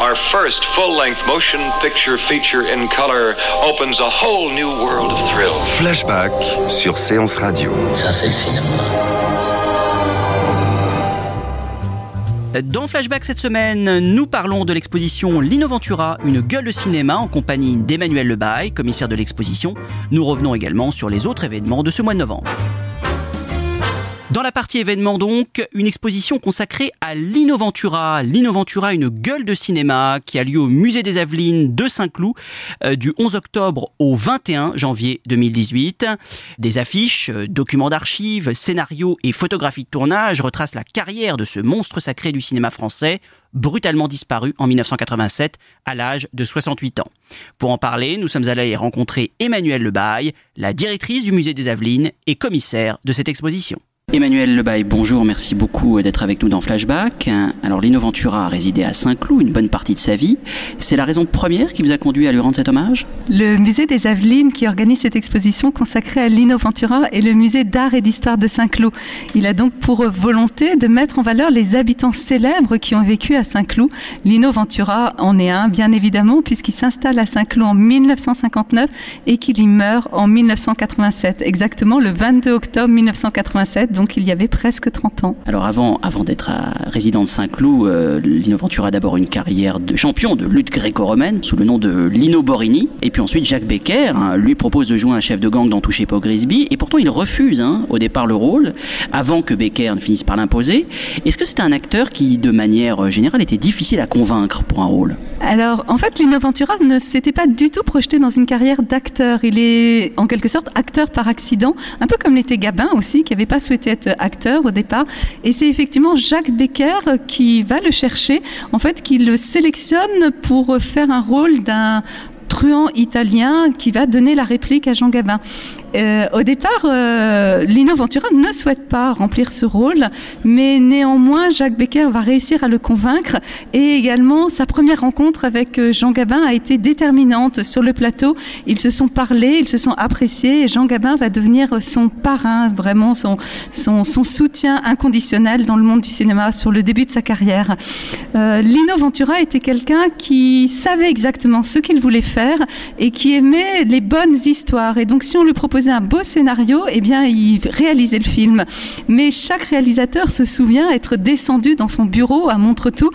Our first full-length motion picture feature in color opens a whole new world of thrill. Flashback sur Séance Radio. Ça, c'est le cinéma. Dans Flashback cette semaine, nous parlons de l'exposition Lino Ventura, une gueule de cinéma en compagnie d'Emmanuel Lebaille, commissaire de l'exposition. Nous revenons également sur les autres événements de ce mois de novembre. Dans la partie événement donc, une exposition consacrée à Lino Ventura. Lino Ventura, une gueule de cinéma qui a lieu au musée des Avelines de Saint-Cloud euh, du 11 octobre au 21 janvier 2018. Des affiches, euh, documents d'archives, scénarios et photographies de tournage retracent la carrière de ce monstre sacré du cinéma français, brutalement disparu en 1987 à l'âge de 68 ans. Pour en parler, nous sommes allés rencontrer Emmanuel Lebaille, la directrice du musée des Avelines et commissaire de cette exposition. Emmanuel Lebaille, bonjour, merci beaucoup d'être avec nous dans Flashback. Alors Lino Ventura a résidé à Saint-Cloud une bonne partie de sa vie. C'est la raison première qui vous a conduit à lui rendre cet hommage? Le musée des Avelines qui organise cette exposition consacrée à Lino Ventura est le musée d'art et d'histoire de Saint-Cloud. Il a donc pour volonté de mettre en valeur les habitants célèbres qui ont vécu à Saint-Cloud. Lino Ventura en est un, bien évidemment, puisqu'il s'installe à Saint-Cloud en 1959 et qu'il y meurt en 1987, exactement le 22 octobre 1987 donc il y avait presque 30 ans. Alors avant, avant d'être résident de Saint-Cloud, euh, Lino Ventura a d'abord une carrière de champion de lutte gréco-romaine sous le nom de Lino Borini. Et puis ensuite, Jacques Becker hein, lui propose de jouer un chef de gang dans Touché pas Grisby. Et pourtant, il refuse hein, au départ le rôle, avant que Becker ne finisse par l'imposer. Est-ce que c'était un acteur qui, de manière générale, était difficile à convaincre pour un rôle? Alors, en fait, Lino Ventura ne s'était pas du tout projeté dans une carrière d'acteur. Il est, en quelque sorte, acteur par accident, un peu comme l'était Gabin aussi, qui n'avait pas souhaité être acteur au départ. Et c'est effectivement Jacques Becker qui va le chercher, en fait, qui le sélectionne pour faire un rôle d'un truand italien qui va donner la réplique à Jean Gabin. Euh, au départ, euh, Lino Ventura ne souhaite pas remplir ce rôle, mais néanmoins, Jacques Becker va réussir à le convaincre. Et également, sa première rencontre avec euh, Jean Gabin a été déterminante sur le plateau. Ils se sont parlé, ils se sont appréciés, et Jean Gabin va devenir son parrain, vraiment son, soutien inconditionnel dans le monde du cinéma sur le début de sa carrière. Lino Ventura était quelqu'un qui savait exactement ce qu'il voulait faire et qui aimait les bonnes histoires. Et donc, si on lui proposait un beau scénario, eh bien, il réalisait le film. Mais chaque réalisateur se souvient être descendu dans son bureau à Montretout,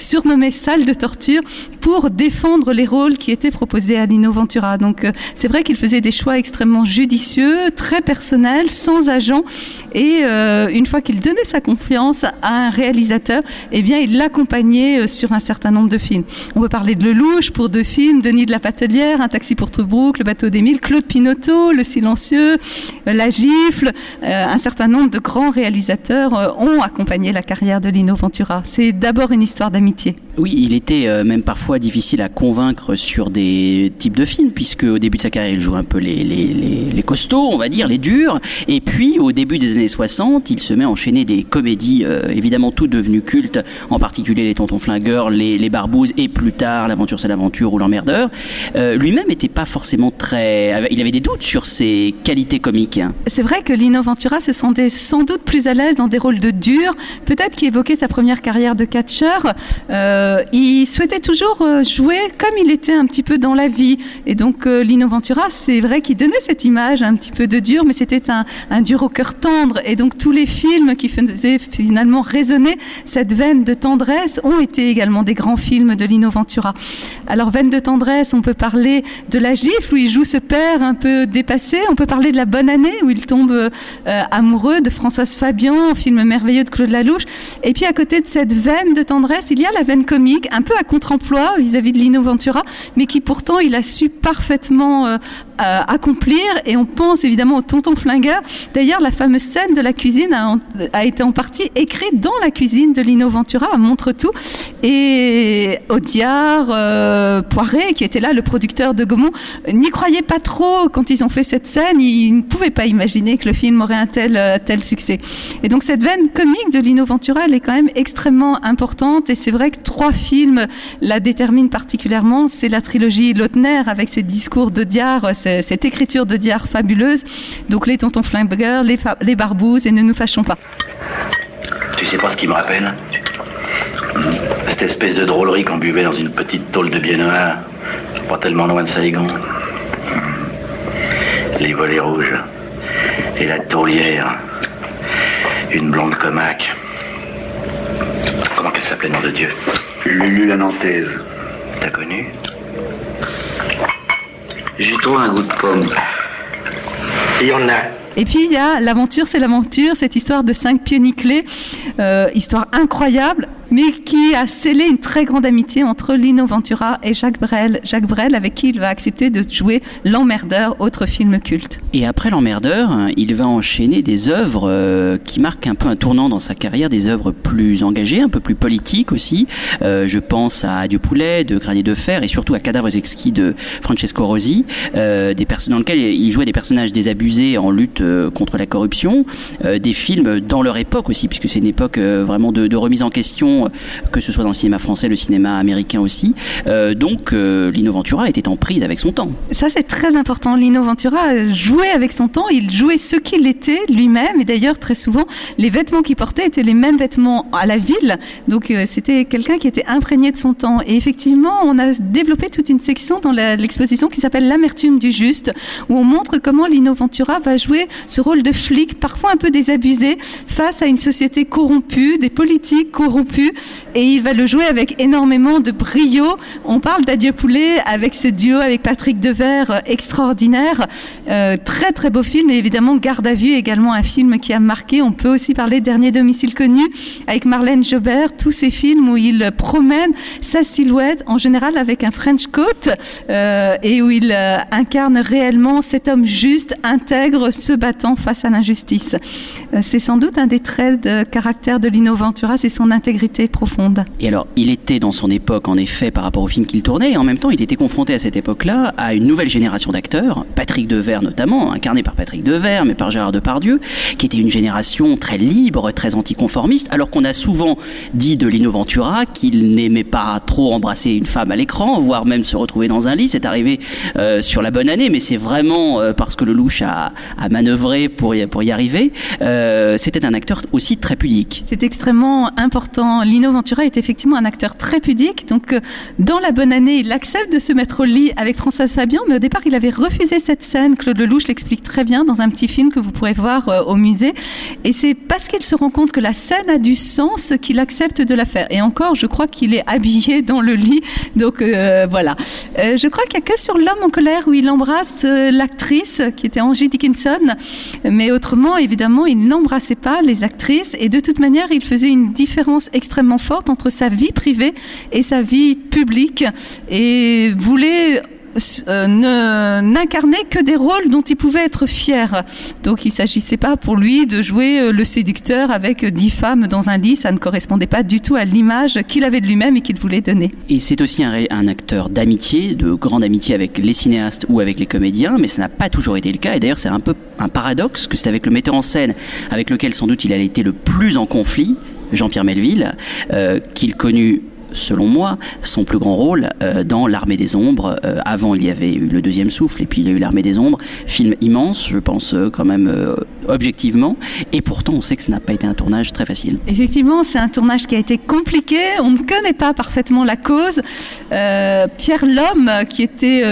surnommé salle de torture, pour défendre les rôles qui étaient proposés à Lino Ventura. Donc, euh, c'est vrai qu'il faisait des choix extrêmement judicieux, très personnels, sans agent. Et euh, une fois qu'il donnait sa confiance à un réalisateur, eh bien, il l'accompagnait euh, sur un certain nombre de films. On peut parler de Lelouch pour deux films, Denis de la Patelière, Un taxi pour Tobruk, Le bateau d'Émile, Claude Pinotto, Le silencieux, La gifle. Un certain nombre de grands réalisateurs ont accompagné la carrière de Lino Ventura. C'est d'abord une histoire d'amitié. Oui, il était euh, même parfois difficile à convaincre sur des types de films, puisque au début de sa carrière, il joue un peu les, les, les, les costauds, on va dire, les durs. Et puis, au début des années 60, il se met à enchaîner des comédies, euh, évidemment toutes devenues cultes, en particulier les Tontons Flingueurs, les, les Barbouzes, et plus tard, L'aventure c'est l'aventure ou L'emmerdeur. Euh, Lui-même n'était pas forcément très... Il avait des doutes sur ses qualités comiques. C'est vrai que Lino Ventura se sentait sans doute plus à l'aise dans des rôles de dur, peut-être qu'il évoquait sa première carrière de catcheur, euh, il souhaitait toujours euh, jouer comme il était un petit peu dans la vie. Et donc euh, Lino Ventura, c'est vrai qu'il donnait cette image un petit peu de dur, mais c'était un, dur au cœur tendre. Et donc tous les films qui faisaient finalement résonner cette veine de tendresse ont été également des grands films de Lino Ventura. Alors veine de tendresse, on peut parler de La Gifle où il joue ce père un peu dépassé. On peut parler de La Bonne Année où il tombe amoureux de Françoise Fabian, film merveilleux de Claude Lalouche. Et puis à côté de cette veine de tendresse, il y a la veine comique, un peu à contre-emploi vis-à-vis de Lino Ventura, mais qui pourtant il a su parfaitement euh, euh, accomplir. Et on pense évidemment au tonton flingueur. D'ailleurs, la fameuse scène de la cuisine a, été en partie écrite dans la cuisine de Lino Ventura, à Montre-tout. Et Audiard, euh, Poiré, qui était là, le producteur de Gaumont, n'y croyait pas trop quand ils ont fait cette scène. Ils ne pouvaient pas imaginer que le film aurait un tel, euh, succès. Et donc cette veine comique de Lino Ventura, elle est quand même extrêmement importante. Vrai que trois films la déterminent particulièrement. C'est la trilogie Lautner avec ses discours d'Audiard, cette écriture de Diard fabuleuse. Donc les tontons flingueurs, les, les barbouzes et ne nous fâchons pas. Tu sais pas ce qui me rappelle? Cette espèce de drôlerie qu'on buvait dans une petite tôle de biennois, pas tellement loin de Saigon. Les volets rouges et la tourlière, une blonde comaque. Comment qu'elle s'appelait, nom de Dieu Lulu la Nantaise. T'as connu j'ai trouvé un goût de pomme. Il y en a. Et puis il y a l'aventure, c'est l'aventure, cette histoire de cinq pieds nickelés, euh, histoire incroyable, mais qui a scellé une très grande amitié entre Lino Ventura et Jacques Brel. Jacques Brel, avec qui il va accepter de jouer L'Emmerdeur, autre film culte. Et après L'Emmerdeur, il va enchaîner des œuvres euh, qui marquent un peu un tournant dans sa carrière, des œuvres plus engagées, un peu plus politiques aussi. Euh, je pense à Adieu Poulet de Granier de Fer et surtout à Cadavres exquis de Francesco Rosi, euh, dans lesquels il jouait des personnages désabusés en lutte contre la corruption, des films dans leur époque aussi, puisque c'est une époque vraiment de remise en question que ce soit dans le cinéma français, le cinéma américain aussi. Euh, donc euh, Lino Ventura était en prise avec son temps. Ça c'est très important. Lino Ventura jouait avec son temps, il jouait ce qu'il était lui-même et d'ailleurs très souvent les vêtements qu'il portait étaient les mêmes vêtements à la ville. Donc euh, c'était quelqu'un qui était imprégné de son temps. Et effectivement, on a développé toute une section dans l'exposition qui s'appelle L'amertume du juste, où on montre comment Lino Ventura va jouer ce rôle de flic, parfois un peu désabusé, face à une société corrompue, des politiques corrompus et il va le jouer avec énormément de brio. On parle d'Adieu Poulet avec ce duo avec Patrick Devers euh, extraordinaire. Euh, très très beau film et évidemment Garde à vue également un film qui a marqué. On peut aussi parler Dernier domicile connu avec Marlène Jobert. Tous ces films où il promène sa silhouette en général avec un French coat euh, et où il incarne réellement cet homme juste, intègre, se battant face à l'injustice. C'est sans doute un des traits de caractère de Lino Ventura, c'est son intégrité profonde. Et alors, il était dans son époque, en effet, par rapport au film qu'il tournait, et en même temps, il était confronté à cette époque-là à une nouvelle génération d'acteurs, Patrick Devers notamment, incarné par Patrick Devers, mais par Gérard Depardieu, qui était une génération très libre, très anticonformiste, alors qu'on a souvent dit de Lino Ventura qu'il n'aimait pas trop embrasser une femme à l'écran, voire même se retrouver dans un lit. C'est arrivé euh, sur la bonne année, mais c'est vraiment euh, parce que le louche a, a manœuvré pour y, pour y arriver. Euh, C'était un acteur aussi très pudique. C'est extrêmement important. Lino Ventura est effectivement un acteur très pudique. Donc, euh, dans la bonne année, il accepte de se mettre au lit avec Françoise Fabian, mais au départ, il avait refusé cette scène. Claude Lelouch l'explique très bien dans un petit film que vous pourrez voir euh, au musée. Et c'est parce qu'il se rend compte que la scène a du sens qu'il accepte de la faire. Et encore, je crois qu'il est habillé dans le lit. Donc, euh, voilà. Je crois qu'il n'y a que sur L'homme en colère où il embrasse l'actrice qui était Angie Dickinson. Mais autrement, évidemment, il n'embrassait pas les actrices. Et de toute manière, il faisait une différence extrêmement forte entre sa vie privée et sa vie publique et voulait euh, ne que des rôles dont il pouvait être fier. Donc il s'agissait pas pour lui de jouer euh, le séducteur avec dix femmes dans un lit, ça ne correspondait pas du tout à l'image qu'il avait de lui-même et qu'il voulait donner. Et c'est aussi un, un acteur d'amitié, de grande amitié avec les cinéastes ou avec les comédiens, mais ça n'a pas toujours été le cas. Et d'ailleurs c'est un peu un paradoxe que c'est avec le metteur en scène avec lequel sans doute il a été le plus en conflit, Jean-Pierre Melville, euh, qu'il connut selon moi, son plus grand rôle euh, dans L'Armée des Ombres. Euh, avant, il y avait eu Le Deuxième Souffle, et puis il y a eu L'Armée des Ombres. Film immense, je pense, euh, quand même, objectivement. Et pourtant, on sait que ce n'a pas été un tournage très facile. Effectivement, c'est un tournage qui a été compliqué. On ne connaît pas parfaitement la cause. Pierre Lhomme, qui était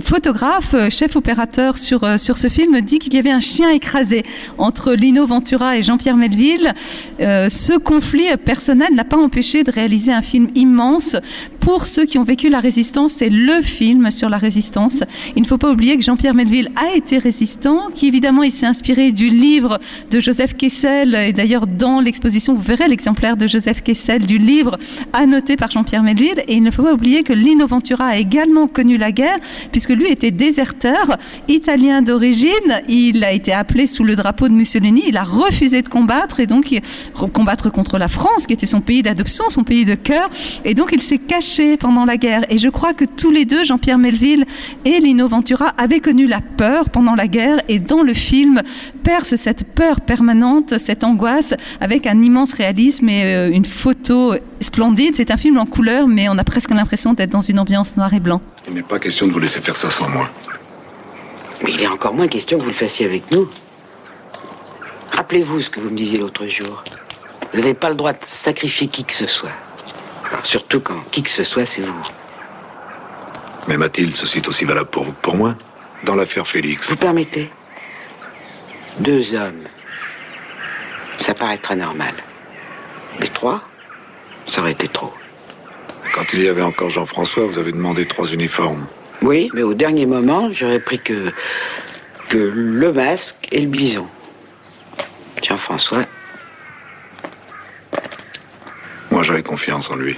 photographe, chef opérateur sur, sur ce film, dit qu'il y avait un chien écrasé entre Lino Ventura et Jean-Pierre Melville. Ce conflit personnel n'a pas empêché de réaliser un film immense. Pour ceux qui ont vécu la résistance, c'est le film sur la résistance. Il ne faut pas oublier que Jean-Pierre Melville a été résistant, qui évidemment il s'est inspiré du livre de Joseph Kessel. Et d'ailleurs, dans l'exposition, vous verrez l'exemplaire de Joseph Kessel du livre annoté par Jean-Pierre Melville. Et il ne faut pas oublier que Lino Ventura a également connu la guerre, puisque lui était déserteur, italien d'origine. Il a été appelé sous le drapeau de Mussolini. Il a refusé de combattre et donc combattre contre la France, qui était son pays d'adoption, son pays de cœur. Et donc il s'est caché pendant la guerre. Et je crois que tous les deux, Jean-Pierre Melville et Lino Ventura, avaient connu la peur pendant la guerre. Et dans le film, perce cette peur permanente, cette angoisse, avec un immense réalisme et euh, une photo splendide. C'est un film en couleur, mais on a presque l'impression d'être dans une ambiance noir et blanc. Il n'est pas question de vous laisser faire ça sans moi. Mais il est encore moins question que vous le fassiez avec nous. Rappelez-vous ce que vous me disiez l'autre jour. Vous n'avez pas le droit de sacrifier qui que ce soit. Surtout quand qui que ce soit, c'est vous. Mais Mathilde, ceci est aussi valable pour vous que pour moi. Dans l'affaire Félix. Vous permettez Deux hommes. Ça paraîtra normal. Mais trois Ça aurait été trop. Quand il y avait encore Jean-François, vous avez demandé trois uniformes. Oui, mais au dernier moment, j'aurais pris que, que le masque et le bison. Jean-François, Moi, j'avais confiance en lui.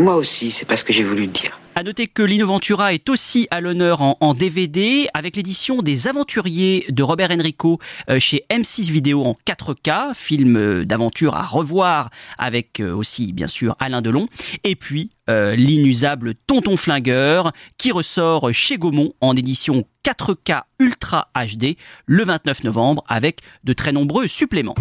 moi aussi, c'est pas ce que j'ai voulu dire. À noter que Lino Ventura est aussi à l'honneur en, en DVD avec l'édition des Aventuriers de Robert Enrico euh, chez M6 Vidéo en 4K, film euh, d'aventure à revoir avec euh, aussi bien sûr Alain Delon, et puis euh, l'inusable Tonton Flingueur qui ressort chez Gaumont en édition 4K Ultra HD le 29 novembre avec de très nombreux suppléments.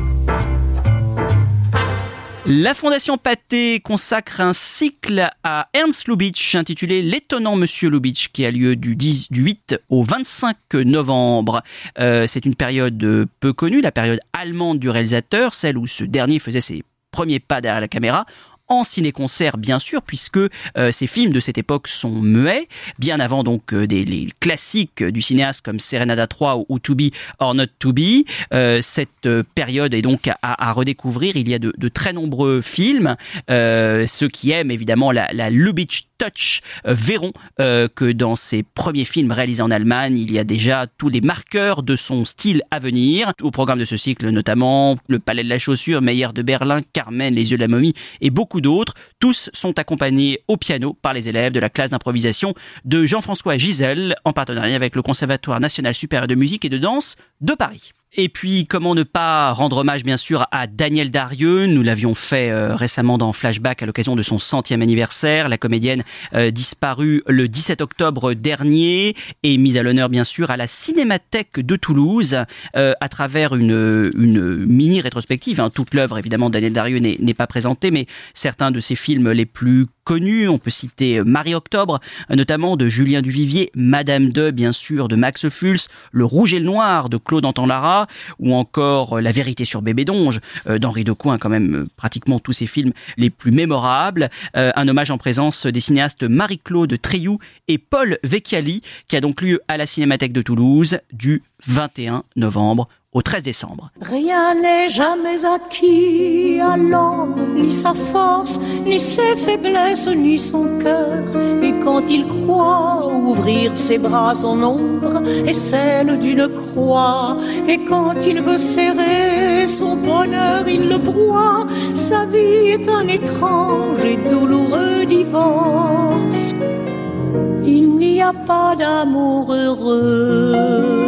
La Fondation Pathé consacre un cycle à Ernst Lubitsch intitulé L'étonnant Monsieur Lubitsch qui a lieu du, 10, du 8 au 25 novembre. Euh, C'est une période peu connue, la période allemande du réalisateur, celle où ce dernier faisait ses premiers pas derrière la caméra en ciné-concert bien sûr puisque euh, ces films de cette époque sont muets bien avant donc euh, des les classiques du cinéaste comme Serenada 3 ou, ou To Be or Not To Be Euh, cette euh, période est donc à, à redécouvrir. Il y a de, de très nombreux films Euh, ceux qui aiment évidemment la, la Lubitsch Touch euh, verront euh, que dans ses premiers films réalisés en Allemagne il y a déjà tous les marqueurs de son style à venir au programme de ce cycle notamment le Palais de la Chaussure Meyer de Berlin Carmen les yeux de la momie et beaucoup d'autres. Tous sont accompagnés au piano par les élèves de la classe d'improvisation de Jean-François Giselle en partenariat avec le Conservatoire national supérieur de musique et de danse de Paris. Et puis, comment ne pas rendre hommage, bien sûr, à Daniel Darieux. Nous l'avions fait euh, récemment dans Flashback à l'occasion de son centième anniversaire. La comédienne euh, disparue le 17 octobre dernier et mise à l'honneur, bien sûr, à la Cinémathèque de Toulouse euh, à travers une, une mini rétrospective. Hein. Toute l'œuvre, évidemment, de Daniel Darieux n'est pas présentée, mais certains de ses films les plus on peut citer Marie-Octobre, notamment de Julien Duvivier, Madame de, bien sûr, de Max Fuls, Le Rouge et le Noir de Claude Antan-Lara, ou encore La Vérité sur Bébé Donge euh, d'Henri Decoing, quand même euh, pratiquement tous ses films les plus mémorables. Euh, un hommage en présence des cinéastes Marie-Claude Treilloux et Paul Vecchiali, qui a donc lieu à la Cinémathèque de Toulouse du 21 novembre au 13 décembre. Rien n'est jamais acquis à l'homme, ni sa force, ni ses faiblesses, ni son cœur. Et quand il croit ouvrir ses bras, son ombre est celle d'une croix. Et quand il veut serrer son bonheur, il le broie. Sa vie est un étrange et douloureux divorce. Il n'y a pas d'amour heureux.